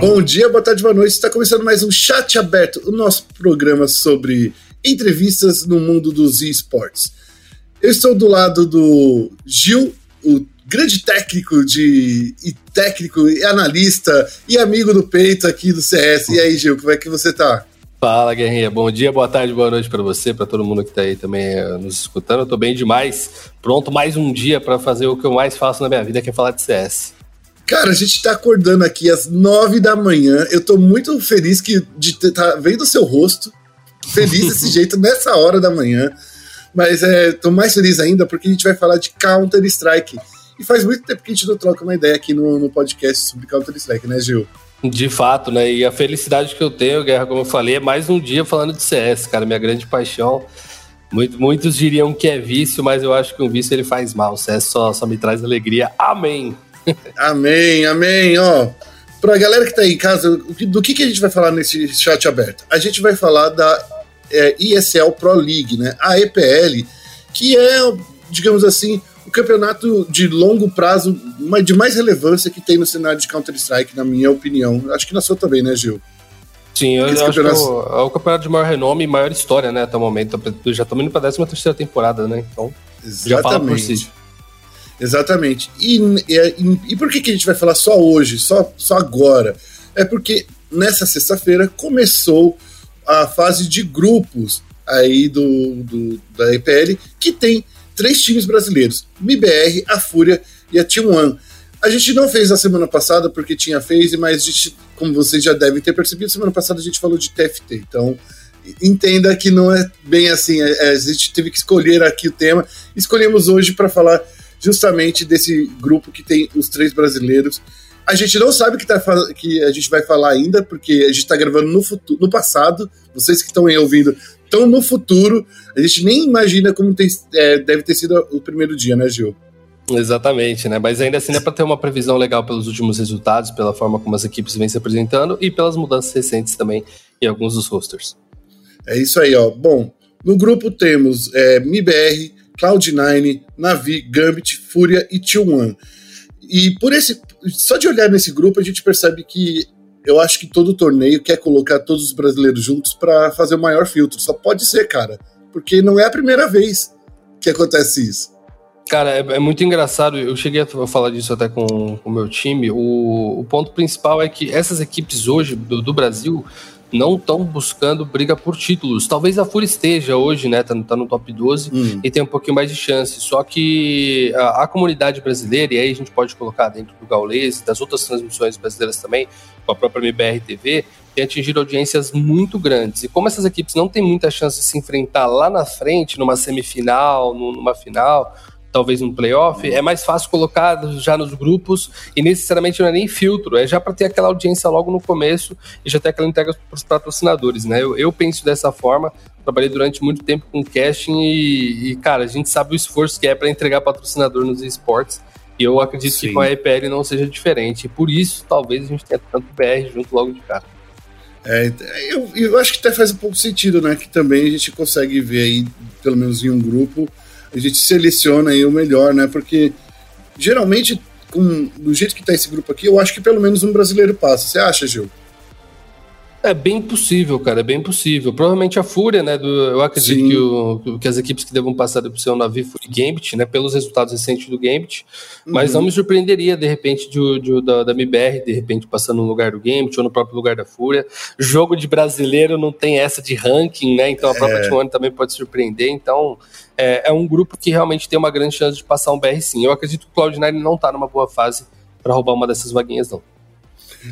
Bom dia, boa tarde, boa noite. Está começando mais um Chat Aberto, o nosso programa sobre entrevistas no mundo dos esportes. Eu estou do lado do Gil, o grande técnico de e técnico e analista e amigo do peito aqui do CS. E aí, Gil, como é que você tá? Fala, Guerrinha. Bom dia, boa tarde, boa noite para você, para todo mundo que está aí também uh, nos escutando. Eu tô bem demais. Pronto, mais um dia para fazer o que eu mais faço na minha vida, que é falar de CS. Cara, a gente tá acordando aqui às nove da manhã. Eu tô muito feliz que, de estar tá vendo o seu rosto, feliz desse jeito, nessa hora da manhã. Mas é, tô mais feliz ainda porque a gente vai falar de Counter-Strike. E faz muito tempo que a gente não troca uma ideia aqui no, no podcast sobre Counter-Strike, né, Gil? De fato, né? E a felicidade que eu tenho, Guerra, como eu falei, é mais um dia falando de CS, cara, minha grande paixão. Muito, muitos diriam que é vício, mas eu acho que um vício ele faz mal. O CS só, só me traz alegria. Amém! Amém, amém. Ó, pra galera que tá aí em casa, do que, que a gente vai falar nesse chat aberto? A gente vai falar da é, ESL Pro League, né? A EPL, que é, digamos assim, o campeonato de longo prazo de mais relevância que tem no cenário de Counter-Strike, na minha opinião. Acho que na sua também, né, Gil? Sim, eu acho campeonato... que é o, é o, campeonato de maior renome e maior história, né, até o momento. Já estamos indo para a 13 terceira temporada, né? Então, Exatamente. já fala por si. Exatamente. E, e, e, por que, que a gente vai falar só hoje, só, só agora? É porque nessa sexta-feira começou a fase de grupos aí do, do, da EPL, que tem três times brasileiros: MIBR, a Fúria e a T1. A gente não fez na semana passada porque tinha phase, mas gente, como vocês já devem ter percebido, semana passada a gente falou de TFT. Então, entenda que não é bem assim. É, a gente teve que escolher aqui o tema. Escolhemos hoje para falar justamente desse grupo que tem os três brasileiros. A gente não sabe que, tá, que a gente vai falar ainda, porque a gente está gravando no, futuro, no passado. Vocês que estão aí ouvindo estão no futuro. A gente nem imagina como tem, é, deve ter sido o primeiro dia, né, Gil? Exatamente, né? Mas ainda assim é para ter uma previsão legal pelos últimos resultados, pela forma como as equipes vêm se apresentando e pelas mudanças recentes também em alguns dos rosters. É isso aí, ó. Bom, no grupo temos é, MIBR, Cloud9, Navi, Gambit, Fúria e T1. E por esse, só de olhar nesse grupo a gente percebe que eu acho que todo torneio quer colocar todos os brasileiros juntos para fazer o maior filtro. Só pode ser, cara, porque não é a primeira vez que acontece isso. Cara, é, é, muito engraçado. Eu cheguei a falar disso até com o meu time. O, o ponto principal é que essas equipes hoje do, do Brasil não estão buscando briga por títulos. Talvez a Fúria esteja hoje, né? Tá, tá no top 12 hum. e tem um pouquinho mais de chance. Só que a, a, comunidade brasileira, e aí a gente pode colocar dentro do Gaules e das outras transmissões brasileiras também, com a própria MBR TV, tem atingido audiências muito grandes. E como essas equipes não têm muita chance de se enfrentar lá na frente, numa semifinal, numa final, talvez um playoff, é mais fácil colocar já nos grupos e necessariamente não é nem filtro, é já para ter aquela audiência logo no começo e já ter aquela entrega para os patrocinadores, né? Eu, eu, penso dessa forma, trabalhei durante muito tempo com casting e, e cara, a gente sabe o esforço que é para entregar patrocinador nos esportes. E eu acredito Sim. que com a EPL não seja diferente. E por isso, talvez a gente tenha tanto BR junto logo de cara. É, eu, eu acho que até faz um pouco sentido, né? Que também a gente consegue ver aí, pelo menos em um grupo, a gente seleciona aí o melhor, né? Porque geralmente, com, do jeito que tá esse grupo aqui, eu acho que pelo menos um brasileiro passa. Você acha, Gil? É bem possível, cara, é bem possível. Provavelmente a Fúria, né? Do, eu acredito que, o, que, as equipes que devam passar por ser o Navi Fúria Gambit, né? Pelos resultados recentes do Gambit. Mas uhum. não me surpreenderia, de repente, de, de, da, da MBR, de repente, passando no lugar do Gambit ou no próprio lugar da Fúria. Jogo de brasileiro não tem essa de ranking, né? Então a própria é. T1 também pode surpreender. Então é, é, um grupo que realmente tem uma grande chance de passar um BR sim. Eu acredito que o Cloud9 não tá numa boa fase para roubar uma dessas vaguinhas, não.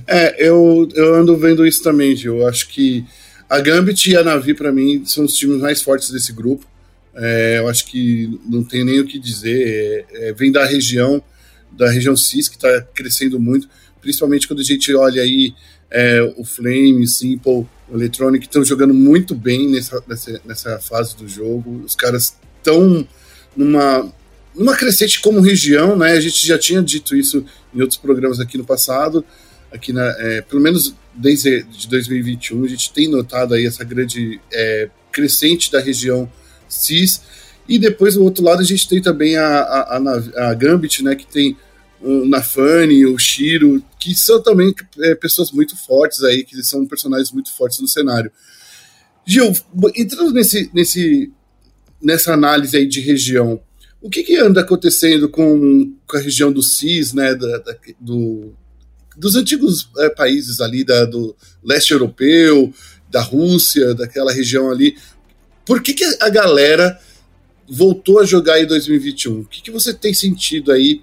É, eu, eu ando vendo isso também, Gil. Eu acho que a Gambit e a Navi, para mim, são os times mais fortes desse grupo. É, eu acho que não tem nem o que dizer. É, é, vem da região, da região CIS, que está crescendo muito, principalmente quando a gente olha aí é, o Flame, Simple, o Electronic, estão jogando muito bem nessa, nessa, nessa fase do jogo. Os caras estão numa, numa crescente como região, né? A gente já tinha dito isso em outros programas aqui no passado aqui na, é, pelo menos desde de 2021, a gente tem notado aí essa grande é, crescente da região CIS. E depois, do outro lado, a gente tem também a, a, a, a Gambit, né, que tem o Nafani, o Shiro, que são também é, pessoas muito fortes aí, que são personagens muito fortes no cenário. Gil, entrando nesse, nesse, nessa análise aí de região, o que, que anda acontecendo com, com, a região do CIS, né, da, da, do, dos antigos é, países ali da, do leste europeu, da Rússia, daquela região ali? Por que, que a galera voltou a jogar em 2021? O que, que você tem sentido aí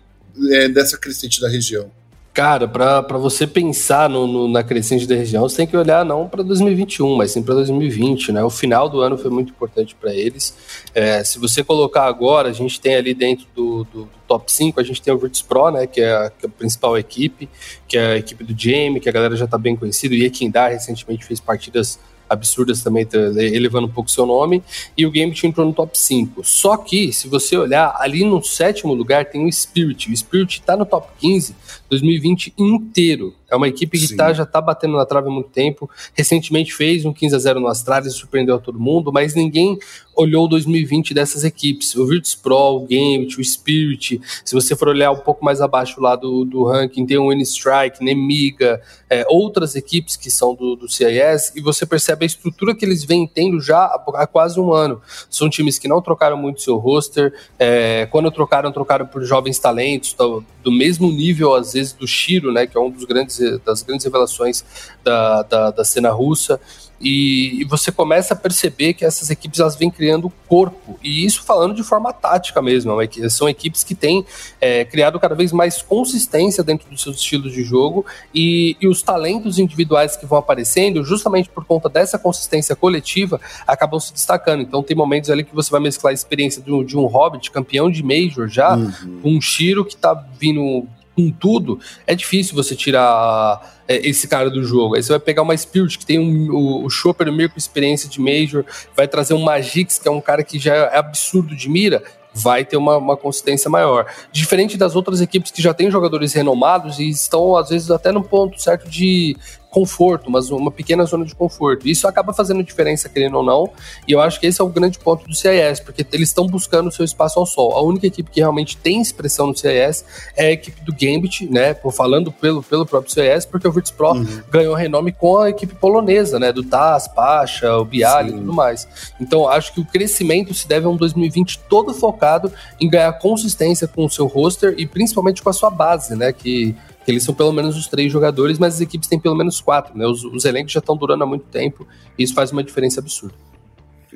é, dessa crescente da região? Cara, para você pensar no, no, na crescente da região, você tem que olhar não para 2021, mas sim para 2020, né? O final do ano foi muito importante para eles. É, se você colocar agora, a gente tem ali dentro do, do, do top 5, a gente tem o Virtus Pro, né? Que é, a, que é a, principal equipe, que é a equipe do Jamie, que a galera já está bem conhecida. E Ekindar recentemente fez partidas absurdas também, tá, elevando um pouco seu nome, e o Gambit entrou no top 5. Só que, se você olhar, ali no sétimo lugar tem o Spirit. O Spirit está no top 15 2020 inteiro. É uma equipe que tá, já está batendo na trave há muito tempo. Recentemente fez um 15 a 0 no Astralis, surpreendeu a todo mundo, mas ninguém olhou 2020 dessas equipes. O Virtus Pro, o Gambit, o Spirit. Se você for olhar um pouco mais abaixo lá do, do ranking, tem o N-Strike, Nemiga, é, outras equipes que são do, do CIS, e você percebe a estrutura que eles vêm tendo já há, há quase um ano. São times que não trocaram muito seu roster. É, quando trocaram, trocaram por jovens talentos, do, do mesmo nível, às vezes, do Shiro, né, que é um dos grandes das grandes revelações da, da, da cena russa. E, e, você começa a perceber que essas equipes elas vêm criando corpo, e isso falando de forma tática mesmo. É são equipes que têm é, criado cada vez mais consistência dentro dos seus estilos de jogo, e, e, os talentos individuais que vão aparecendo, justamente por conta dessa consistência coletiva, acabam se destacando. Então, tem momentos ali que você vai mesclar a experiência de um, de um Hobbit, campeão de Major já, uhum. com um Shiro que está vindo com tudo, é difícil você tirar é, esse cara do jogo. Aí você vai pegar uma Spirit que tem um, o, o Chopper meio com experiência de Major, vai trazer um Magix, que é um cara que já é absurdo de mira, vai ter uma, uma consistência maior. Diferente das outras equipes que já têm jogadores renomados e estão, às vezes, até no ponto certo de conforto, mas uma pequena zona de conforto. Isso acaba fazendo diferença, querendo ou não, e eu acho que esse é o grande ponto do CIS, porque eles estão buscando o seu espaço ao sol. A única equipe que realmente tem expressão no CIS é a equipe do Gambit, né, por falando pelo, pelo próprio CIS, porque o Virtus Pro uhum. ganhou renome com a equipe polonesa, né, do Taz, Pacha, o Bialy e tudo mais. Então, acho que o crescimento se deve a um 2020 todo focado em ganhar consistência com o seu roster e principalmente com a sua base, né, que que eles são pelo menos os três jogadores, mas as equipes têm pelo menos quatro, né? Os, os elencos já estão durando há muito tempo e isso faz uma diferença absurda.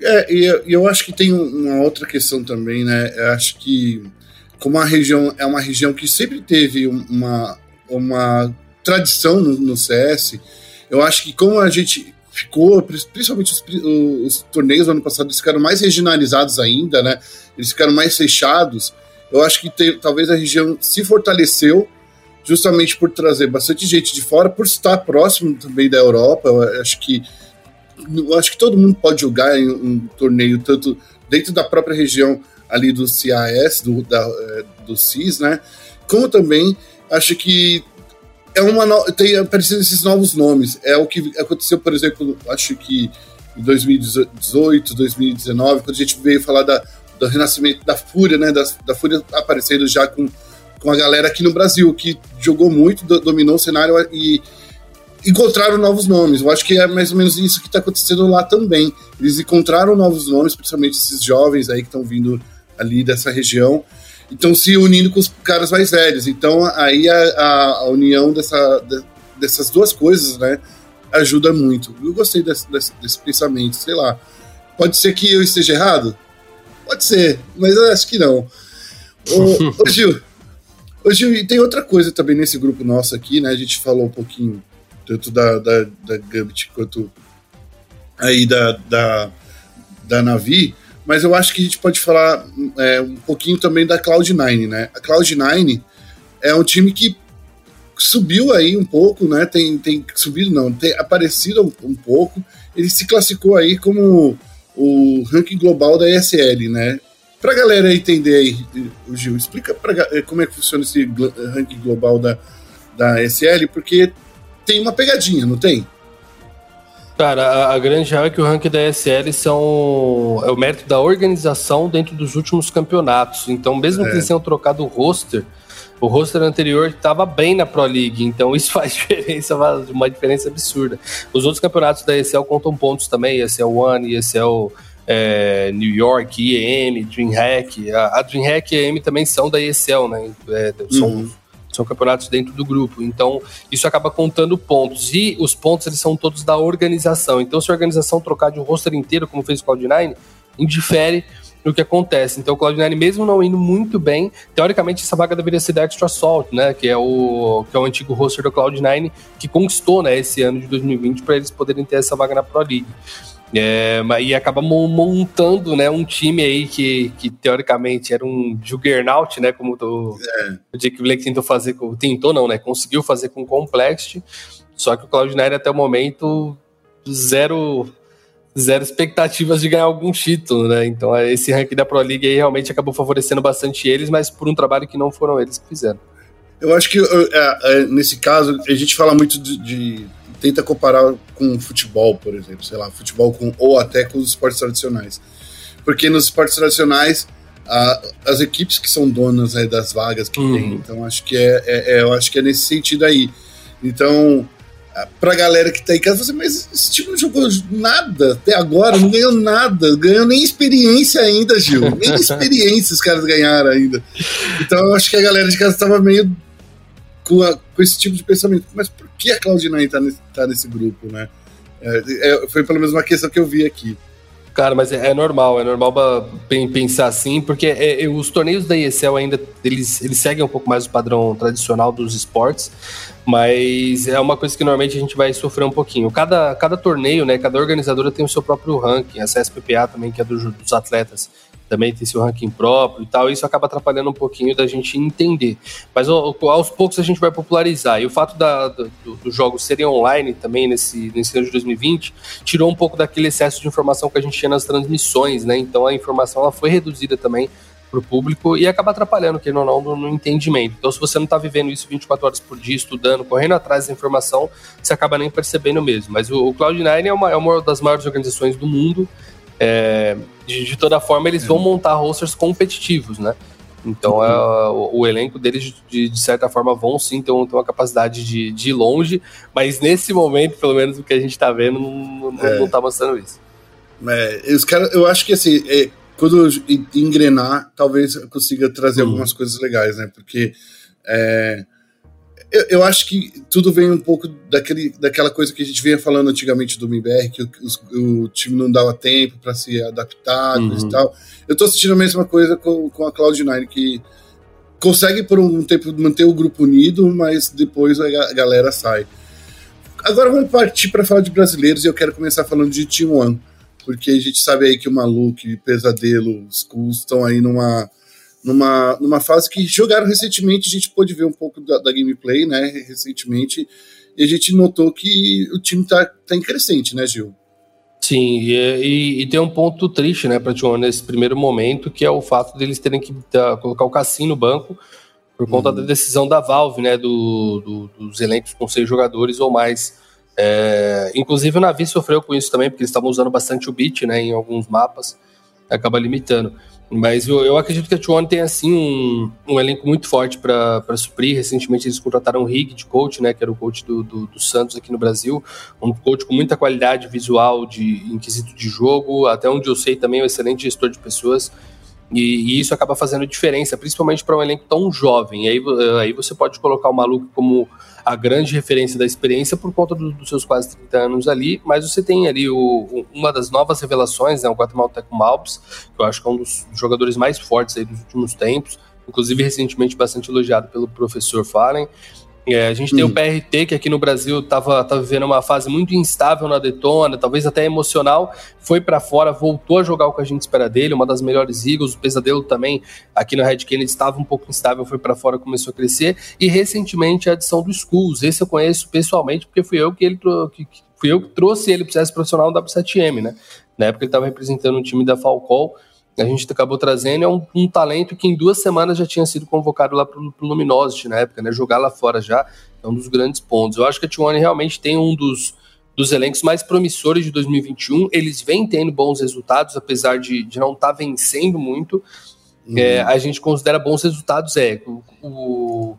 É, e eu, eu acho que tem uma outra questão também, né? Eu acho que como a região é uma região que sempre teve uma, uma tradição no, no CS, eu acho que como a gente ficou, principalmente os, os, torneios do ano passado, eles ficaram mais regionalizados ainda, né? Eles ficaram mais fechados. Eu acho que te, talvez a região se fortaleceu justamente por trazer bastante gente de fora, por estar próximo também da Europa. Eu acho que eu acho que todo mundo pode jogar em um torneio tanto dentro da própria região ali do CIS, do, da, é, do CIS, né? Como também acho que é uma no... tem aparecido esses novos nomes. É o que aconteceu, por exemplo, acho que em 2018, 2019, quando a gente veio falar da, do renascimento da Fúria, né? Da, da Fúria aparecendo já com com a galera aqui no Brasil, que jogou muito, dominou o cenário e encontraram novos nomes. Eu acho que é mais ou menos isso que está acontecendo lá também. Eles encontraram novos nomes, principalmente esses jovens aí que estão vindo ali dessa região, e estão se unindo com os caras mais velhos. Então aí a, a, a união dessa, de, dessas duas coisas, né, ajuda muito. Eu gostei desse, desse, desse pensamento, sei lá. Pode ser que eu esteja errado? Pode ser, mas eu acho que não. Ô, ô Gil, Hoje, e tem outra coisa também nesse grupo nosso aqui, né? A gente falou um pouquinho tanto da, da, da Gambit quanto aí da, da, da Navi, mas eu acho que a gente pode falar é, um pouquinho também da Cloud9, né? A Cloud9 é um time que subiu aí um pouco, né? Tem, tem subido, não, tem aparecido um, um pouco. Ele se classificou aí como o ranking global da ESL, né? Pra galera entender aí, Gil, explica pra, eh, como é que funciona esse ranking global da, da SL, porque tem uma pegadinha, não tem? Cara, a, a grande real é que o ranking da SL são, é o mérito da organização dentro dos últimos campeonatos. Então, mesmo é. que eles tenham trocado o roster, O roster anterior estava bem na Pro League, então isso faz diferença, uma diferença absurda. Os outros campeonatos da ESL contam pontos também, ESL One, ESL é, New York, IEM, DreamHack. A, a DreamHack e a IEM também são da ESL, né? É, são, uhum. são campeonatos dentro do grupo. Então, isso acaba contando pontos. E os pontos, eles são todos da organização. Então, se a organização trocar de um roster inteiro, como fez o Cloud9, indifere no que acontece. Então, o Cloud9, mesmo não indo muito bem, teoricamente essa vaga deveria ser da Extra Salt, né? Que é o, que é o antigo roster do Cloud9, que conquistou né, esse ano de 2020 para eles poderem ter essa vaga na Pro League. É, e acaba montando né, um time aí que, que teoricamente era um juggernaut, né? Como o, é. o Jake Blake tentou fazer, com, tentou não, né? Conseguiu fazer com o Complexity, só que o Cloud9 até o momento zero zero expectativas de ganhar algum título, né? Então esse ranking da Pro League aí realmente acabou favorecendo bastante eles, mas por um trabalho que não foram eles que fizeram. Eu acho que é, nesse caso a gente fala muito de, de, tenta comparar com futebol, por exemplo, sei lá, futebol com ou até com os esportes tradicionais, porque nos esportes tradicionais a, as equipes que são donas né, das vagas que uhum. tem, então acho que é, é, é, eu acho que é nesse sentido aí. Então pra galera que tá em casa, assim, mas esse time não jogou nada até agora, não ganhou nada, ganhou nem experiência ainda, Gil. Nem experiência os caras ganharam ainda. Então eu acho que a galera de casa tava meio com, a, com esse tipo de pensamento. Mas por que a Cloud9 tá nesse, tá nesse grupo, né? É, é, foi pelo menos uma questão que eu vi aqui. Cara, mas é, é normal, é normal pensar assim, porque é, é, os torneios da ESL ainda, eles, eles seguem um pouco mais o padrão tradicional dos esportes, mas é uma coisa que normalmente a gente vai sofrer um pouquinho. Cada, cada torneio, né, cada organizadora tem o seu próprio ranking, a CSPPA também, que é do, dos atletas, também tem seu ranking próprio e tal, isso acaba atrapalhando um pouquinho da gente entender. Mas aos poucos a gente vai popularizar. E o fato da, do, dos jogos serem online também nesse, nesse ano de 2020 tirou um pouco daquele excesso de informação que a gente tinha nas transmissões, né? Então a informação ela foi reduzida também para o público e acaba atrapalhando, que não, no, no entendimento. Então, se você não está vivendo isso 24 horas por dia, estudando, correndo atrás da informação, você acaba nem percebendo mesmo. Mas o, o Cloud9 é uma, é uma das maiores organizações do mundo é, de, de, toda forma, eles vão montar rosters competitivos, né? Então, uhum. é, o, o, elenco deles, de, de, certa forma, vão sim ter, um, ter uma capacidade de, de, ir longe, mas nesse momento, pelo menos o que a gente tá vendo, não, não, é. não tá mostrando isso. É, os cara, eu acho que assim, é, quando engrenar, talvez eu consiga trazer uhum. algumas coisas legais, né? Porque é, eu, eu, acho que tudo vem um pouco daquele, daquela coisa que a gente vinha falando antigamente do MBR, que o, o, o time não dava tempo para se adaptar uhum. e tal. Eu tô sentindo a mesma coisa com, com a Cloud9, que consegue por um tempo manter o grupo unido, mas depois a, galera sai. Agora vamos partir para falar de brasileiros e eu quero começar falando de Team One, porque a gente sabe aí que o Maluque, Pesadelo, os Skulls estão aí numa numa, numa fase que jogaram recentemente, a gente pôde ver um pouco da, da gameplay, né, recentemente, e a gente notou que o time tá, tá em crescente, né, Gil? Sim, e, e, e, tem um ponto triste, né, para Tijuana nesse primeiro momento, que é o fato deles terem que tá, colocar o Cassim no banco por conta uhum. da decisão da Valve, né, do, do, dos elencos com seis jogadores ou mais. É, inclusive o Navi sofreu com isso também, porque eles estavam usando bastante o beat, né, em alguns mapas, acaba limitando. Mas eu, eu acredito que a T1 tem assim um, um elenco muito forte para suprir. Recentemente eles contrataram o Rig de coach, né, que era o coach do, do, do, Santos aqui no Brasil, um coach com muita qualidade visual de inquisito de jogo, até onde eu sei também um excelente gestor de pessoas. E, e isso acaba fazendo diferença, principalmente para um elenco tão jovem. E aí, aí você pode colocar o maluco como a grande referência da experiência por conta do, dos seus quase 30 anos ali, mas você tem ali o, uma das novas revelações, né, o Guatemalteco Malps, que eu acho que é um dos jogadores mais fortes aí dos últimos tempos, inclusive recentemente bastante elogiado pelo professor Fallen. É, a gente tem o hum. PRT, que aqui no Brasil estava tava vivendo uma fase muito instável na Detona, talvez até emocional, foi para fora, voltou a jogar o que a gente espera dele, uma das melhores Eagles, o Pesadelo também, aqui no Red Kennedy estava um pouco instável, foi para fora, começou a crescer, e recentemente a adição do Schools, esse eu conheço pessoalmente, porque fui eu que ele que, fui eu que trouxe ele para o profissional no W7M, né? Na época ele estava representando o time da Falcol, a gente acabou trazendo é um, um, talento que em duas semanas já tinha sido convocado lá para o Luminosity na época, né? Jogar lá fora já é um dos grandes pontos. Eu acho que a T1 realmente tem um dos, dos elencos mais promissores de 2021. Eles vêm tendo bons resultados, apesar de, de não estar tá vencendo muito. uhum. é, a gente considera bons resultados é o, o,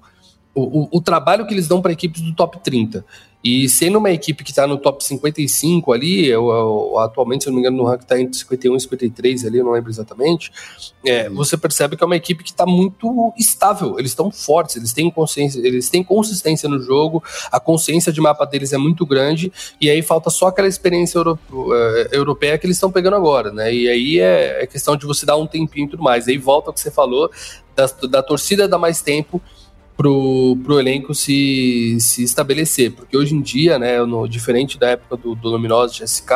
o, o trabalho que eles dão para equipes do top 30. E sendo uma equipe que está no top 55 ali, eu, eu, atualmente, se eu não me engano, no ranking está entre 51 e 53 ali, eu não lembro exatamente, é, uhum. você percebe que é uma equipe que está muito estável, eles estão fortes, eles têm consciência, eles têm consistência no jogo, a consciência de mapa deles é muito grande, e aí falta só aquela experiência euro, uh, europeia que eles estão pegando agora, né? E aí é, é, questão de você dar um tempinho e tudo mais. Aí volta o que você falou, da, da torcida dar mais tempo pro, pro elenco se, se estabelecer. Porque hoje em dia, né, no, diferente da época do, do Luminosa GSK,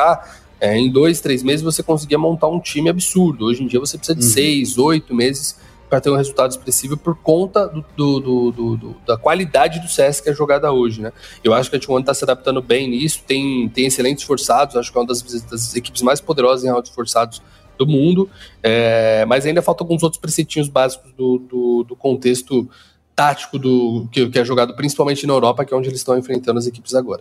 é, em dois, três meses você conseguia montar um time absurdo. Hoje em dia você precisa de uhum. seis, oito meses para ter um resultado expressivo por conta do, do, do, da qualidade do CS que é jogada hoje, né? Eu acho que a T1 está se adaptando bem nisso, tem, tem excelentes forçados, acho que é uma das, das equipes mais poderosas em rounds forçados do mundo, é, mas ainda faltam alguns outros preceitinhos básicos do contexto tático do que, que, é jogado principalmente na Europa, que é onde eles estão enfrentando as equipes agora.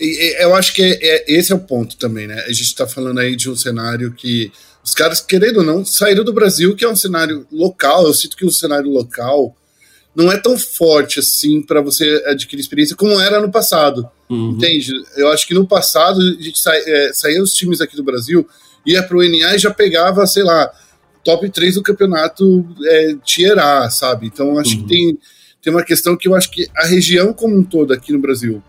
E, eu acho que é, é, esse é o ponto também, né? A gente está falando aí de um cenário que os caras, querendo ou não, saíram do Brasil, que é um cenário local. Eu sinto que o cenário local não é tão forte assim para você adquirir experiência como era no passado. Uhum. Entende? Eu acho que no passado a gente sa é, saía os times aqui do Brasil, ia para o NA e já pegava, sei lá, top 3 do campeonato é, Tier A, sabe? Então acho uhum. que tem, tem uma questão que eu acho que a região como um todo aqui no Brasil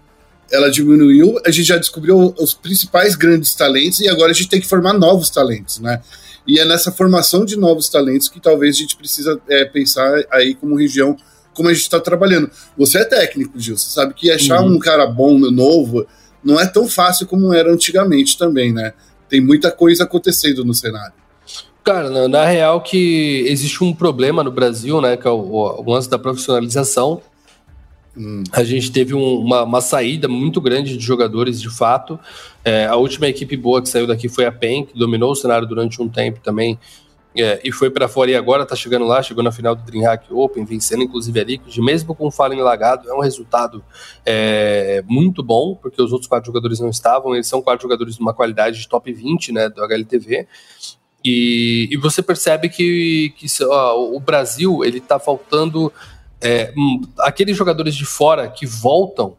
ela diminuiu, a gente já descobriu os principais grandes talentos e agora a gente tem que formar novos talentos, né? E é nessa formação de novos talentos que talvez a gente precisa é, pensar aí como região, como a gente está trabalhando. Você é técnico, Gil, você sabe que achar uhum. um cara bom, novo, não é tão fácil como era antigamente também, né? Tem muita coisa acontecendo no cenário. Cara, na, na, real que existe um problema no Brasil, né, que é o, o lance da profissionalização. Hum. A gente teve um, uma, uma, saída muito grande de jogadores de fato. É, a última equipe boa que saiu daqui foi a PEN, que dominou o cenário durante um tempo também. É, e foi para fora e agora tá chegando lá, chegou na final do DreamHack Open, vencendo inclusive a Liquid, mesmo com o Fallen lagado, é um resultado é, muito bom, porque os outros quatro jogadores não estavam, eles são quatro jogadores de uma qualidade de top 20, né, do HLTV, e, e você percebe que, que ó, o Brasil ele está faltando é, hum, aqueles jogadores de fora que voltam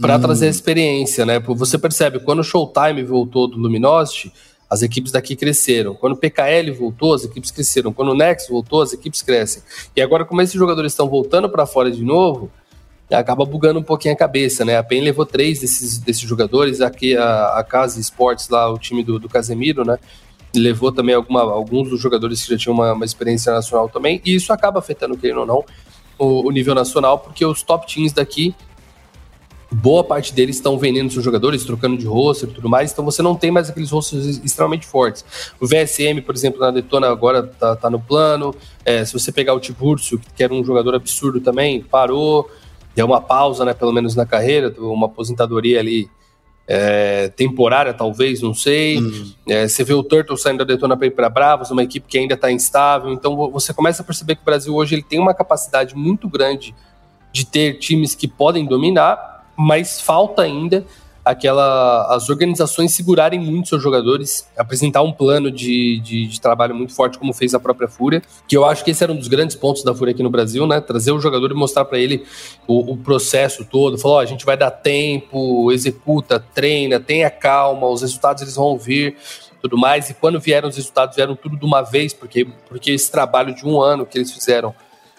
para hum. trazer a experiência, né? Você percebe quando o Showtime voltou do Luminosity, as equipes daqui cresceram. Quando o PKL voltou, as equipes cresceram. Quando o Nex voltou, as equipes crescem. E agora, como esses jogadores estão voltando para fora de novo, acaba bugando um pouquinho a cabeça, né? A PEN levou três desses, desses jogadores, aqui a, a Casa Esportes, lá, o time do, do Casemiro, né? Levou também alguma, alguns dos jogadores que já tinham uma, uma experiência nacional também, e isso acaba afetando, querendo ou não, o, o, nível nacional, porque os top teams daqui, boa parte deles estão vendendo seus jogadores, trocando de roster e tudo mais, então você não tem mais aqueles rosters extremamente fortes. O VSM, por exemplo, na Detona agora tá, tá no plano, é, se você pegar o Tiburcio, que era um jogador absurdo também, parou, deu uma pausa, né, pelo menos na carreira, uma aposentadoria ali é, temporária, talvez, não sei. Uhum. É, você vê o Turtle saindo da Detona para ir para Bravos, uma equipe que ainda está instável. Então você começa a perceber que o Brasil hoje ele tem uma capacidade muito grande de ter times que podem dominar, mas falta ainda aquela as organizações segurarem muito seus jogadores, apresentar um plano de, de, de, trabalho muito forte, como fez a própria Fúria, que eu acho que esse era um dos grandes pontos da Fúria aqui no Brasil, né? Trazer o jogador e mostrar para ele o, o, processo todo, falar, a gente vai dar tempo, executa, treina, tenha calma, os resultados eles vão vir tudo mais, e quando vieram os resultados, vieram tudo de uma vez, porque, porque esse trabalho de um ano que eles fizeram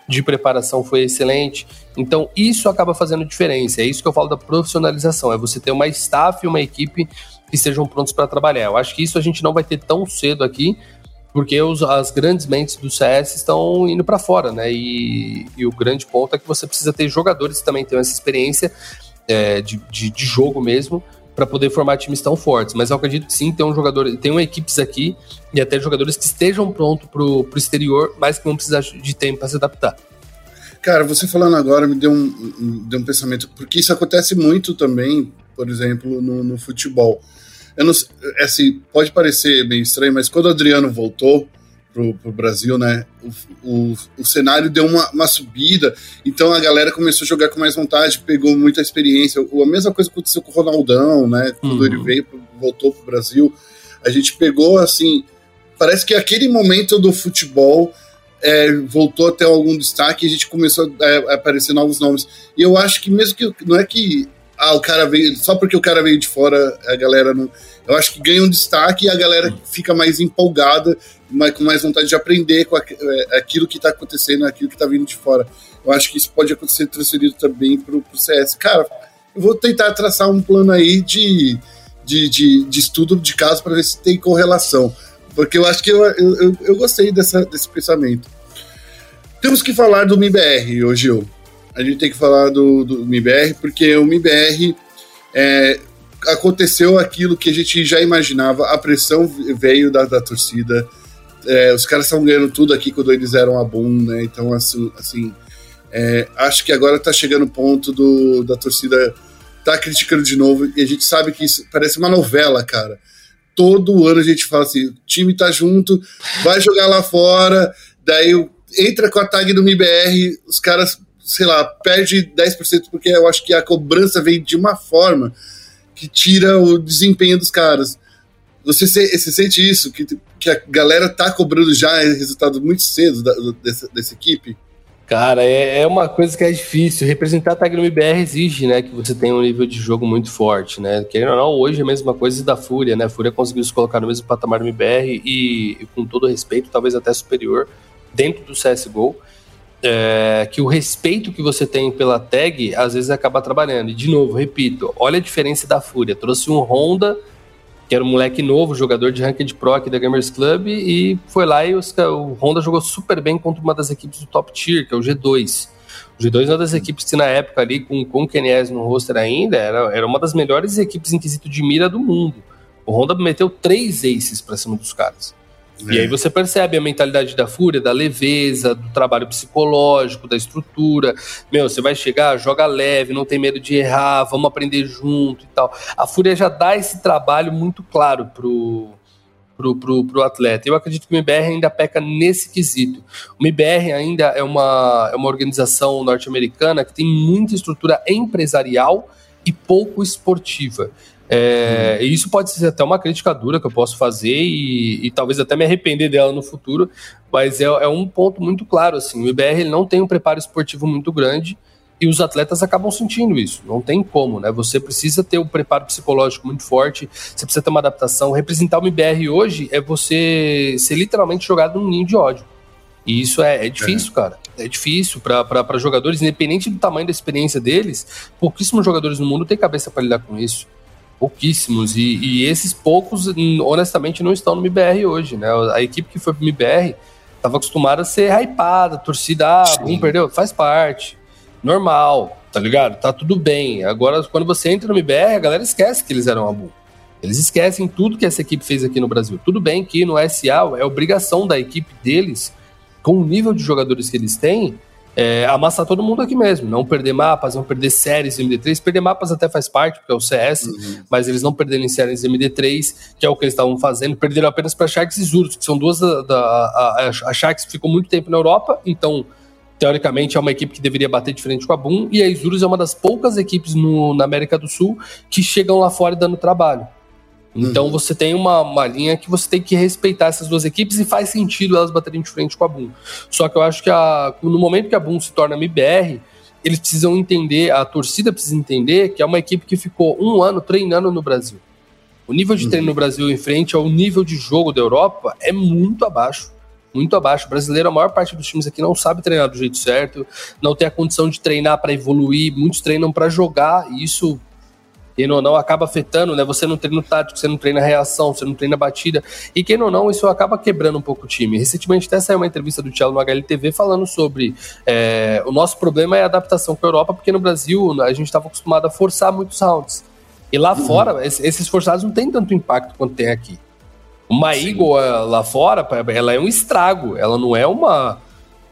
de preparação foi excelente. Então, isso acaba fazendo diferença. É isso que eu falo da profissionalização. É você ter uma staff e uma equipe que estejam prontos para trabalhar. Eu acho que isso a gente não vai ter tão cedo aqui, porque os, as grandes mentes do CS estão indo para fora, né? E, e, o grande ponto é que você precisa ter jogadores que também tenham essa experiência é, de, de, de jogo mesmo para poder formar times tão fortes. Mas eu acredito que sim, tem um jogador, tem equipes aqui e até jogadores que estejam prontos pro, pro exterior, mas que vão precisar de tempo para se adaptar. Cara, você falando agora me deu um, deu um pensamento, porque isso acontece muito também, por exemplo, no, no futebol. Eu não, é assim, pode parecer meio estranho, mas quando o Adriano voltou, pro, pro Brasil, né? O, o, o cenário deu uma, uma, subida, então a galera começou a jogar com mais vontade, pegou muita experiência. A mesma coisa aconteceu com o Ronaldão, né? Quando uhum. ele veio, voltou pro Brasil, a gente pegou assim. Parece que aquele momento do futebol é, voltou a ter algum destaque e a gente começou a, a, aparecer novos nomes. E eu acho que mesmo que não é que ah, o cara veio, só porque o cara veio de fora, a galera não. Eu acho que ganha um destaque e a galera fica mais empolgada, mais, com mais vontade de aprender com é, aquilo que está acontecendo, aquilo que está vindo de fora. Eu acho que isso pode acontecer transferido também para o CS. Cara, eu vou tentar traçar um plano aí de, de, de, de estudo de caso para ver se tem correlação. Porque eu acho que eu, eu, eu gostei dessa, desse pensamento. Temos que falar do MIBR hoje, eu. A gente tem que falar do, do MIBR, porque o MIBR é, aconteceu aquilo que a gente já imaginava, a pressão veio da, da torcida. É, os caras estão ganhando tudo aqui quando eles eram a Boom, né? Então, assim, assim é, acho que agora tá chegando o ponto do, da torcida tá criticando de novo, e a gente sabe que isso parece uma novela, cara todo ano a gente fala assim: o time tá junto, vai jogar lá fora, daí entra com a tag do MIBR, os caras, sei lá, perde 10%, porque eu acho que a cobrança vem de uma forma que tira o desempenho dos caras. Você, se, você sente isso? Que, que a galera tá cobrando já resultado muito cedo da, dessa, dessa equipe? Cara, é, é, uma coisa que é difícil. Representar a tag no MBR exige, né, que você tenha um nível de jogo muito forte, né? Querendo ou não, hoje é a mesma coisa da Fúria, né? A Fúria conseguiu se colocar no mesmo patamar do MBR e, e com todo respeito, talvez até superior, dentro do CSGO. É, que o respeito que você tem pela tag, às vezes acaba trabalhando. E, de novo, repito, olha a diferença da Fúria. Trouxe um Honda que era um moleque novo, jogador de Ranked Pro aqui da Gamers Club, e foi lá e os, o Honda jogou super bem contra uma das equipes do top tier, que é o G2. O G2 é uma das equipes que na época ali, com, com o Kenies no roster ainda, era, era uma das melhores equipes em quesito de mira do mundo. O Honda meteu três aces pra cima dos caras. É. E aí você percebe a mentalidade da fúria, da leveza, do trabalho psicológico, da estrutura. Meu, você vai chegar, joga leve, não tem medo de errar, vamos aprender junto e tal. A fúria já dá esse trabalho muito claro pro, pro, pro, pro atleta. Eu acredito que o MBR ainda peca nesse quesito. O MBR ainda é uma, é uma organização norte-americana que tem muita estrutura empresarial e pouco esportiva. É, e isso pode ser até uma crítica dura que eu posso fazer e, e talvez até me arrepender dela no futuro, mas é, é um ponto muito claro. Assim, o IBR ele não tem um preparo esportivo muito grande e os atletas acabam sentindo isso. Não tem como, né? Você precisa ter um preparo psicológico muito forte, você precisa ter uma adaptação. Representar o IBR hoje é você ser literalmente jogado num ninho de ódio. E isso é, é difícil, é. cara. É difícil para jogadores, independente do tamanho da experiência deles. Pouquíssimos jogadores no mundo têm cabeça para lidar com isso pouquíssimos. E, e, esses poucos, honestamente, não estão no MBR hoje, né? A equipe que foi pro MBR estava acostumada a ser hypada, torcida, ah, um perdeu, faz parte. Normal, tá ligado? Tá tudo bem. Agora, quando você entra no MBR, a galera esquece que eles eram a Bull. Eles esquecem tudo que essa equipe fez aqui no Brasil. Tudo bem que no SA é obrigação da equipe deles, com o nível de jogadores que eles têm, é, amassar todo mundo aqui mesmo, não perder mapas, não perder séries MD3, perder mapas até faz parte, porque é o CS, uhum. mas eles não perderem em séries MD3, que é o que eles estavam fazendo, perderam apenas para Sharks e Zurus, que são duas da, da a, a, Sharks ficou muito tempo na Europa, então teoricamente é uma equipe que deveria bater de frente com a Boom, e a Isurus é uma das poucas equipes no, na América do Sul que chegam lá fora dando trabalho. Então uhum. você tem uma, uma linha que você tem que respeitar essas duas equipes e faz sentido elas baterem de frente com a Boom. Só que eu acho que a, no momento que a Boom se torna MBR, eles precisam entender, a torcida precisa entender que é uma equipe que ficou um ano treinando no Brasil. O nível de uhum. treino no Brasil em frente ao nível de jogo da Europa é muito abaixo. Muito abaixo. O brasileiro, a maior parte dos times aqui não sabe treinar do jeito certo, não tem a condição de treinar para evoluir, muitos treinam para jogar, e isso quem ou não acaba afetando, né? Você não treina tático, você não treina reação, você não treina batida. E quem ou não, isso acaba quebrando um pouco o time. Recentemente até saiu uma entrevista do Thiago no HLTV falando sobre é, o nosso problema é a adaptação com a Europa, porque no Brasil a gente estava acostumado a forçar muitos rounds. E lá uhum. fora, esses forçados não tem tanto impacto quanto tem aqui. Uma Sim. Eagle lá fora, ela é um estrago, ela não é uma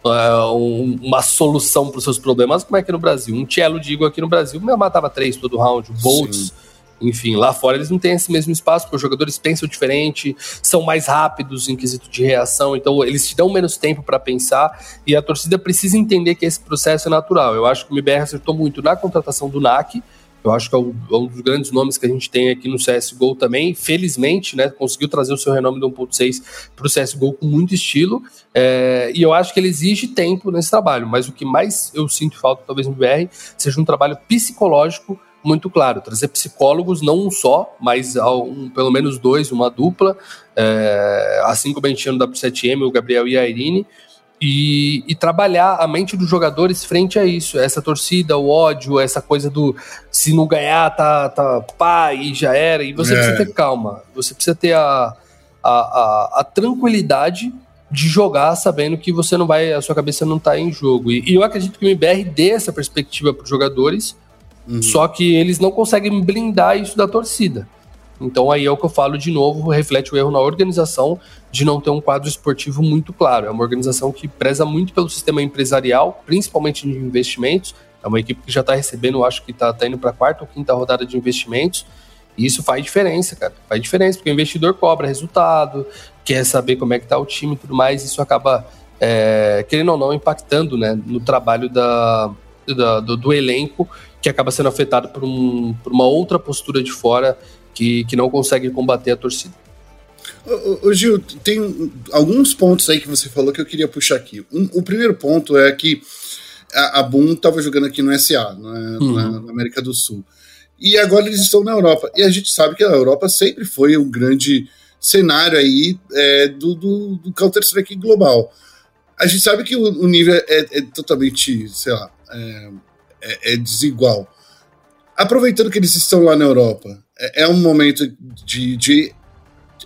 uma solução para os seus problemas, como é que no Brasil? Um Cello digo aqui no Brasil matava três todo round, Bolts. Enfim, lá fora eles não têm esse mesmo espaço, porque os jogadores pensam diferente, são mais rápidos em quesito de reação, então eles te dão menos tempo para pensar e a torcida precisa entender que esse processo é natural. Eu acho que o MBR acertou muito na contratação do NAC, Eu acho que é um, é um, dos grandes nomes que a gente tem aqui no CSGO também. Felizmente, né, conseguiu trazer o seu renome do 1.6 para o CSGO com muito estilo. É, e eu acho que ele exige tempo nesse trabalho. Mas o que mais eu sinto falta, talvez no BR, seja um trabalho psicológico muito claro. Trazer psicólogos, não um só, mas um, pelo menos dois, uma dupla. É, assim como a gente tinha no W7M, o Gabriel e a Irine e, e, trabalhar a mente dos jogadores frente a isso, essa torcida, o ódio, essa coisa do se não ganhar, tá, tá pá, e já era. E você é. precisa ter calma, você precisa ter a, a, a, a, tranquilidade de jogar sabendo que você não vai, a sua cabeça não tá em jogo. E, e eu acredito que o MBR dê essa perspectiva para os jogadores, uhum. só que eles não conseguem blindar isso da torcida. Então aí é o que eu falo de novo, reflete o erro na organização de não ter um quadro esportivo muito claro. É uma organização que preza muito pelo sistema empresarial, principalmente de investimentos. É uma equipe que já está recebendo, acho que está tá indo para a quarta ou quinta rodada de investimentos. E isso faz diferença, cara. Faz diferença, porque o investidor cobra resultado, quer saber como é que tá o time e tudo mais. Isso acaba, é, querendo ou não, impactando né, no trabalho da, da do, do, elenco, que acaba sendo afetado por, um, por uma outra postura de fora que, que não consegue combater a torcida. Ô, ô, Gil, tem alguns pontos aí que você falou que eu queria puxar aqui. Um, o primeiro ponto é que a, a Boom estava jogando aqui no SA, né, uhum. na, na, América do Sul. E agora eles estão na Europa. E a gente sabe que a Europa sempre foi um grande cenário aí é, do, do, do Counter-Strike global. A gente sabe que o, o nível é, é, totalmente, sei lá, é, é, é desigual. Aproveitando que eles estão lá na Europa, é, é um momento de, de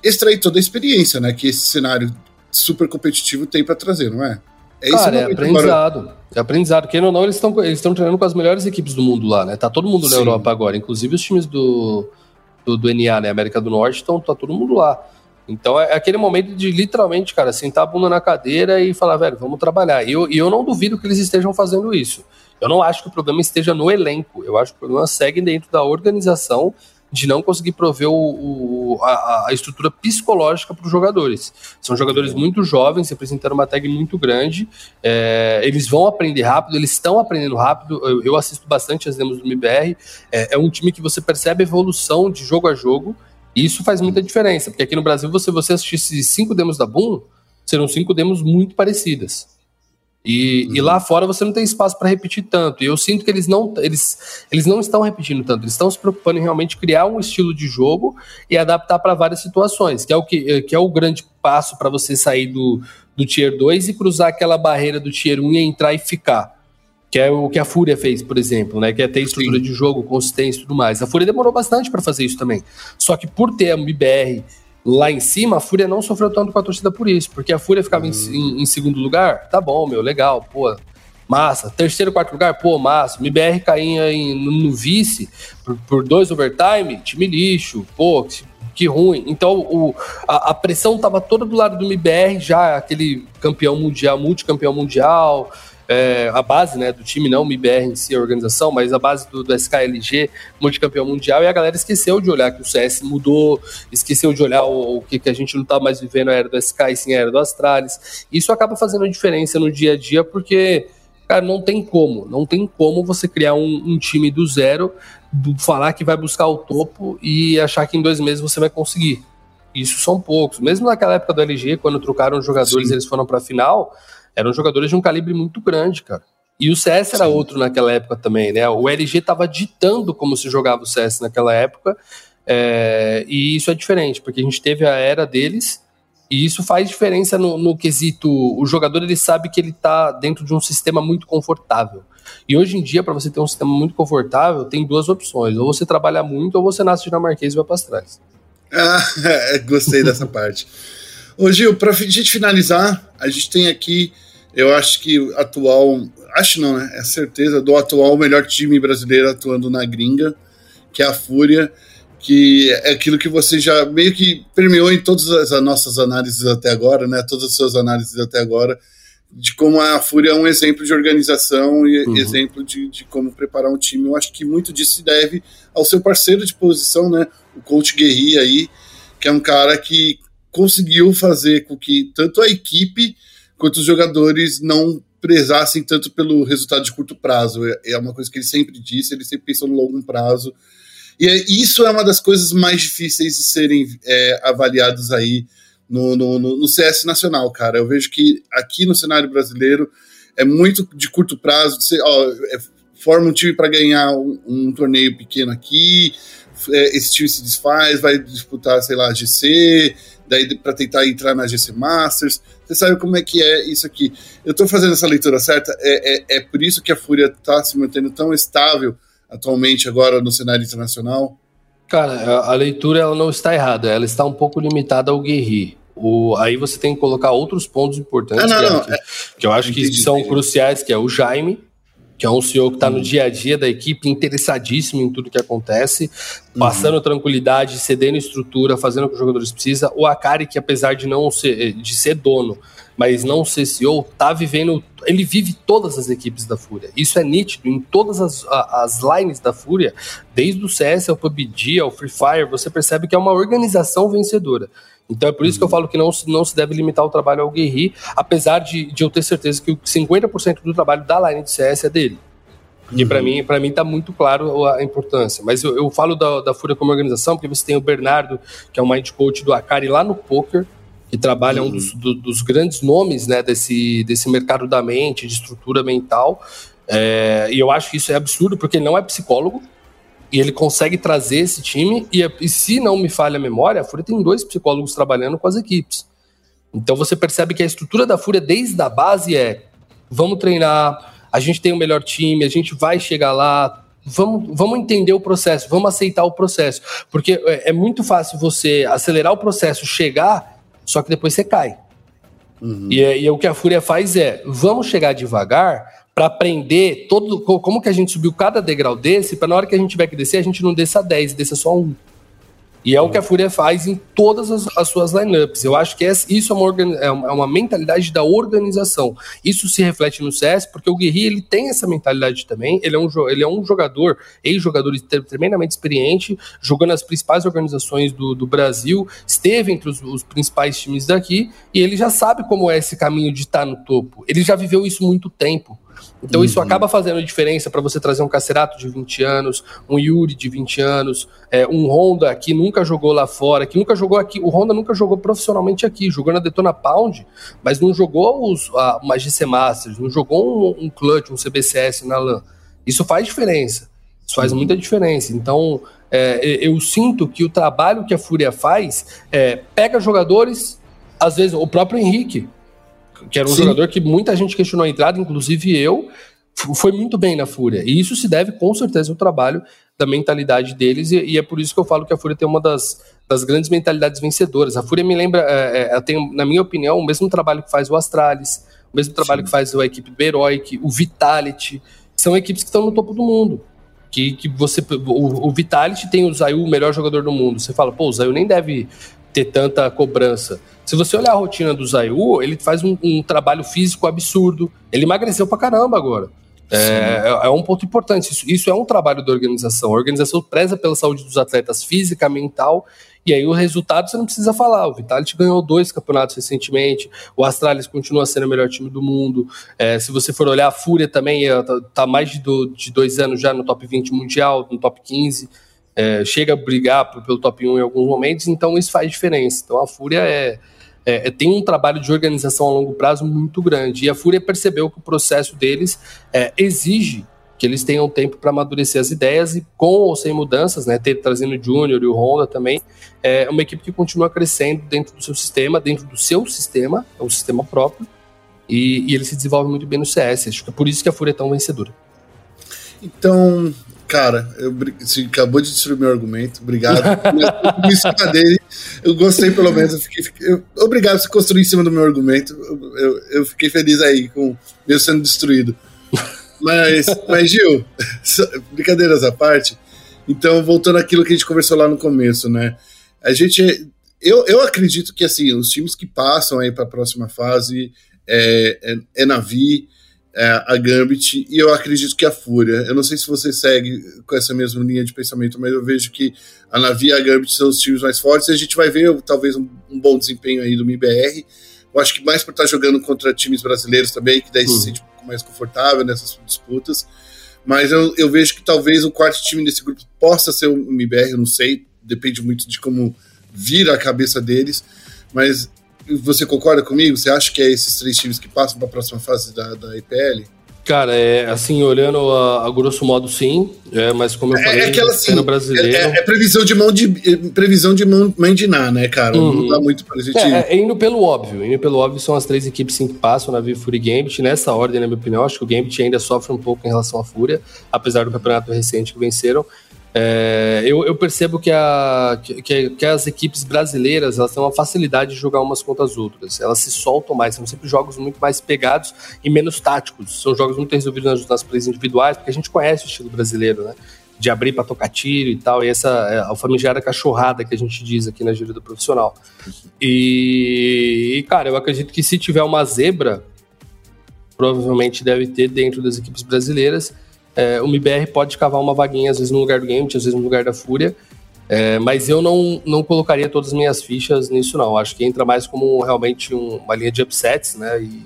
extrair toda a experiência, né? Que esse cenário super competitivo tem para trazer, não é? É Cara, é aprendizado. É aprendizado. Quem ou não, eles estão eles treinando com as melhores equipes do mundo lá, né? Tá todo mundo na Sim. Europa agora, inclusive os times do, do, do NA, né? América do Norte, estão tá todo mundo lá. Então é aquele momento de literalmente, cara, sentar a bunda na cadeira e falar, velho, vamos trabalhar. E eu, e eu não duvido que eles estejam fazendo isso. Eu não acho que o problema esteja no elenco. Eu acho que o problema segue dentro da organização de não conseguir prover o, o a, a, estrutura psicológica para os jogadores. São jogadores muito jovens, representando uma tag muito grande. É, eles vão aprender rápido, eles estão aprendendo rápido. Eu, eu assisto bastante as demos do MBR. É, é, um time que você percebe a evolução de jogo a jogo. E isso faz muita diferença, porque aqui no Brasil, você, você assistisse cinco demos da Boom, serão cinco demos muito parecidas. E, uhum. e, lá fora você não tem espaço para repetir tanto. E eu sinto que eles não, eles, eles não estão repetindo tanto. Eles estão se preocupando em realmente criar um estilo de jogo e adaptar para várias situações, que é o, que, que é o grande passo para você sair do, do Tier 2 e cruzar aquela barreira do Tier 1 e entrar e ficar. Que é o que a Fúria fez, por exemplo, né? Que é ter estrutura Sim. de jogo, consistência e tudo mais. A Fúria demorou bastante para fazer isso também. Só que por ter a MBR lá em cima, a Fúria não sofreu tanto com a torcida por isso, porque a Fúria ficava em, hum. em, em, segundo lugar, tá bom, meu, legal, pô, massa. Terceiro, quarto lugar, pô, massa. MBR caía em, no, no, vice por, por, dois overtime, time lixo, pô, que, que ruim. Então o, a, a, pressão tava toda do lado do MBR, já aquele campeão mundial, multicampeão mundial, é, a base né, do time, não o MIBR em si, a organização, mas a base do, do SKLG, multicampeão mundial, e a galera esqueceu de olhar que o CS mudou, esqueceu de olhar o, o que, que a gente não está mais vivendo a era do SK e sim a era do Astralis. Isso acaba fazendo diferença no dia a dia, porque, cara, não tem como, não tem como você criar um, um time do zero, falar que vai buscar o topo e achar que em dois meses você vai conseguir. Isso são poucos. Mesmo naquela época do LG, quando trocaram os jogadores, Sim. eles foram para a final eram jogadores de um calibre muito grande, cara. E o CS era Sim. outro naquela época também, né? O LG estava ditando como se jogava o CS naquela época, é, e isso é diferente, porque a gente teve a era deles, e isso faz diferença no, no quesito. O jogador ele sabe que ele está dentro de um sistema muito confortável. E hoje em dia, para você ter um sistema muito confortável, tem duas opções: ou você trabalha muito, ou você nasce dinamarquês e vai para trás. Ah, gostei dessa parte. Ô Gil, para a gente finalizar, a gente tem aqui, eu acho que atual, acho não, né? É certeza do atual melhor time brasileiro atuando na gringa, que é a Fúria, que é aquilo que você já meio que permeou em todas as nossas análises até agora, né? Todas as suas análises até agora, de como a Fúria é um exemplo de organização e uhum. exemplo de, de como preparar um time. Eu acho que muito disso se deve ao seu parceiro de posição, né? O coach Guerri aí, que é um cara que conseguiu fazer com que tanto a equipe quanto os jogadores não prezassem tanto pelo resultado de curto prazo. É, é uma coisa que ele sempre disse, ele sempre pensou no longo prazo. E é, isso é uma das coisas mais difíceis de serem é, avaliados aí no, no, no, CS nacional, cara. Eu vejo que aqui no cenário brasileiro é muito de curto prazo. Você, ó, é, forma um time para ganhar um, um, torneio pequeno aqui, é, esse time se desfaz, vai disputar, sei lá, GC, daí para tentar entrar na GC Masters. Você sabe como é que é isso aqui. Eu estou fazendo essa leitura certa, é, é, é por isso que a Fúria está se mantendo tão estável atualmente agora no cenário internacional? Cara, a, leitura ela não está errada, ela está um pouco limitada ao Guerri. O, aí você tem que colocar outros pontos importantes ah, não, que, não, que, é, que, eu acho entendi, que são entendi. cruciais, que é o Jaime, que é um CEO que está no dia a dia da equipe, interessadíssimo em tudo que acontece, uhum. passando uhum. tranquilidade, cedendo estrutura, fazendo o que os jogadores precisam. O Akari, que apesar de não ser, de ser dono, mas não ser CEO, tá vivendo. Ele vive todas as equipes da Fúria. Isso é nítido em todas as, as lines da Fúria, desde o CS ao PUBG, ao Free Fire, você percebe que é uma organização vencedora. Então é por isso que eu uhum. falo que não, não se deve limitar o trabalho ao Guerri, apesar de, de eu ter certeza que 50% do trabalho da line de CS é dele. E uhum. para mim, para mim tá muito claro a importância. Mas eu, eu falo da, da Fúria como organização, porque você tem o Bernardo, que é o mind coach do Akari lá no poker, que trabalha uhum. um dos, do, dos, grandes nomes né, desse, desse mercado da mente, de estrutura mental. É, e eu acho que isso é absurdo, porque ele não é psicólogo, e ele consegue trazer esse time. E, e, se não me falha a memória, a Fúria tem dois psicólogos trabalhando com as equipes. Então você percebe que a estrutura da Fúria desde a base é: vamos treinar, a gente tem o melhor time, a gente vai chegar lá. Vamos, vamos entender o processo, vamos aceitar o processo. Porque é, é muito fácil você acelerar o processo, chegar, só que depois você cai. Uhum. E, é, e é o que a Fúria faz é: vamos chegar devagar, para aprender todo como que a gente subiu cada degrau desse, para na hora que a gente tiver que descer, a gente não desça 10, desça só um. E é o que a Fúria faz em todas as, as suas lineups. Eu acho que é, isso é uma, é uma mentalidade da organização. Isso se reflete no CS, porque o Guerri ele tem essa mentalidade também. Ele é um, ele é um jogador, ex-jogador tremendamente experiente, jogando as principais organizações do, do Brasil, esteve entre os, os, principais times daqui, e ele já sabe como é esse caminho de estar no topo. Ele já viveu isso muito tempo. Então uhum. isso acaba fazendo diferença para você trazer um Cacerato de 20 anos, um Yuri de 20 anos, é, um Honda que nunca jogou lá fora, que nunca jogou aqui. O Honda nunca jogou profissionalmente aqui, jogou na Detona Pound, mas não jogou os, a, uma GC Masters, não jogou um, um Clutch, um CBCS na LAN. Isso faz diferença. Isso faz uhum. muita diferença. Então, é, eu sinto que o trabalho que a Fúria faz é pega jogadores, às vezes o próprio Henrique, que era um Sim. jogador que muita gente questionou a entrada, inclusive eu, foi muito bem na Fúria. E isso se deve com certeza ao trabalho da mentalidade deles, e, e, é por isso que eu falo que a Fúria tem uma das, das grandes mentalidades vencedoras. A Fúria me lembra, é, é, tem, na minha opinião, o mesmo trabalho que faz o Astralis, o mesmo trabalho Sim. que faz a equipe do Heroic, o Vitality, são equipes que estão no topo do mundo. Que, que você. O, o Vitality tem o Zayu, o melhor jogador do mundo. Você fala, pô, o Zayu nem deve ter tanta cobrança. Se você olhar a rotina do Zayu, ele faz um, um trabalho físico absurdo. Ele emagreceu pra caramba agora. É, é, é, um ponto importante. Isso, isso, é um trabalho da organização. A organização preza pela saúde dos atletas física, mental, e aí o resultado você não precisa falar. O Vitality ganhou dois campeonatos recentemente, o Astralis continua sendo o melhor time do mundo. É, se você for olhar, a Fúria também está tá mais de, do, de dois anos já no top 20 mundial, no top 15 é, chega a brigar pelo top 1 em alguns momentos, então isso faz diferença. Então a Fúria é, é, é, tem um trabalho de organização a longo prazo muito grande. E a Fúria percebeu que o processo deles é, exige que eles tenham tempo para amadurecer as ideias e com ou sem mudanças, né, ter, trazendo o Júnior e o Honda também, é uma equipe que continua crescendo dentro do seu sistema, dentro do seu sistema, é um sistema próprio, e, e ele se desenvolve muito bem no CS. Acho que é por isso que a Fúria é tão vencedora. Então, Cara, eu, você acabou de destruir meu argumento. Obrigado. em cima dele. Eu gostei, pelo menos. Eu fiquei, eu, obrigado por você construir em cima do meu argumento. Eu, eu, eu fiquei feliz aí com meu sendo destruído. Mas, mas Gil, brincadeiras à parte. Então, voltando àquilo que a gente conversou lá no começo, né? A gente. Eu, eu acredito que assim, os times que passam aí para a próxima fase é, é, é é, a Gambit e eu acredito que a Fúria. Eu não sei se você segue com essa mesma linha de pensamento, mas eu vejo que a Navi e a Gambit são os times mais fortes e a gente vai ver talvez um, bom desempenho aí do MIBR. Eu acho que mais por estar jogando contra times brasileiros também, que daí uhum. se sente mais confortável nessas disputas. Mas eu, eu vejo que talvez o quarto time desse grupo possa ser o MBR, eu não sei, depende muito de como vira a cabeça deles. Mas você concorda comigo? Você acha que é esses três times que passam para a próxima fase da, da EPL? Cara, é assim, olhando a, a grosso modo, sim, é, mas como eu é, falei, é aquela, assim, brasileiro... É, é, previsão de mão de previsão de mão, mãe de Ná, né, cara? Uhum. Não dá muito pra gente... É, é, indo pelo óbvio, indo pelo óbvio são as três equipes sim, que passam na Vivo Fury Gambit, nessa ordem, na minha opinião, acho que o Gambit ainda sofre um pouco em relação à Fúria, apesar do campeonato recente que venceram, é, eu, eu, percebo que, a, que, que, as equipes brasileiras elas têm uma facilidade de jogar umas contra as outras. Elas se soltam mais, são sempre jogos muito mais pegados e menos táticos. São jogos muito resolvidos nas, nas plays individuais, porque a gente conhece o estilo brasileiro, né? De abrir para tocar tiro e tal, e essa é a famigerada cachorrada que a gente diz aqui na gíria do profissional. E, e, cara, eu acredito que se tiver uma zebra, provavelmente deve ter dentro das equipes brasileiras é, o MBR pode cavar uma vaguinha, às vezes no lugar do Gambit, às vezes no lugar da Fúria. É, mas eu não, não colocaria todas as minhas fichas nisso, não. Acho que entra mais como realmente um, uma linha de upsets, né? E,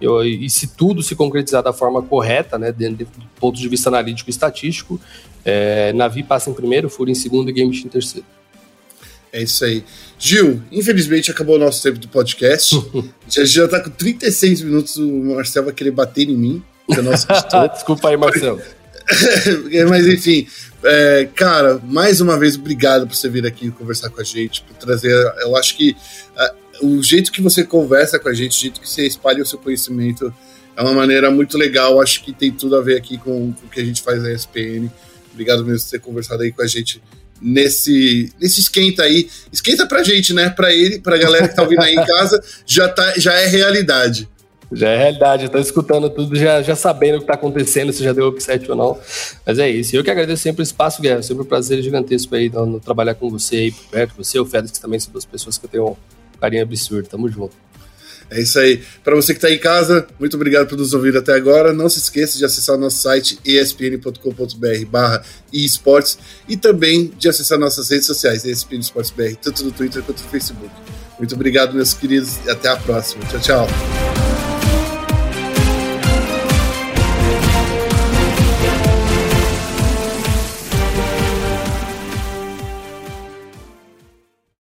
eu, e se tudo se concretizar da forma correta, né, dentro do ponto de vista analítico e estatístico, é, Navi passa em primeiro, Fúria em segundo e Gambit em terceiro. É isso aí. Gil, infelizmente acabou o nosso tempo do podcast. já, já tá com 36 minutos, o Marcel vai querer bater em mim. Desculpa aí, Marcelo. Mas enfim, é, cara, mais uma vez, obrigado por você vir aqui conversar com a gente, por trazer. Eu acho que uh, o jeito que você conversa com a gente, o jeito que você espalha o seu conhecimento, é uma maneira muito legal. Acho que tem tudo a ver aqui com, com o que a gente faz na ESPN. Obrigado mesmo por ter conversado aí com a gente nesse, nesse esquenta aí. Esquenta pra gente, né? Pra ele, pra galera que tá ouvindo aí em casa, já, tá, já é realidade. Já é realidade, eu tô escutando tudo, já, já sabendo o que tá acontecendo, se já deu upset ou não. Mas é isso. Eu que agradeço sempre o espaço, Guerra. Sempre um prazer gigantesco aí no, no trabalhar com você aí perto. Você o Félix também são duas pessoas que eu tenho um carinho absurdo. Tamo junto. É isso aí. Para você que está em casa, muito obrigado por nos ouvir até agora. Não se esqueça de acessar nosso site espn.com.br barra esportes e também de acessar nossas redes sociais, ESPN tanto no Twitter quanto no Facebook. Muito obrigado, meus queridos, e até a próxima. Tchau, tchau.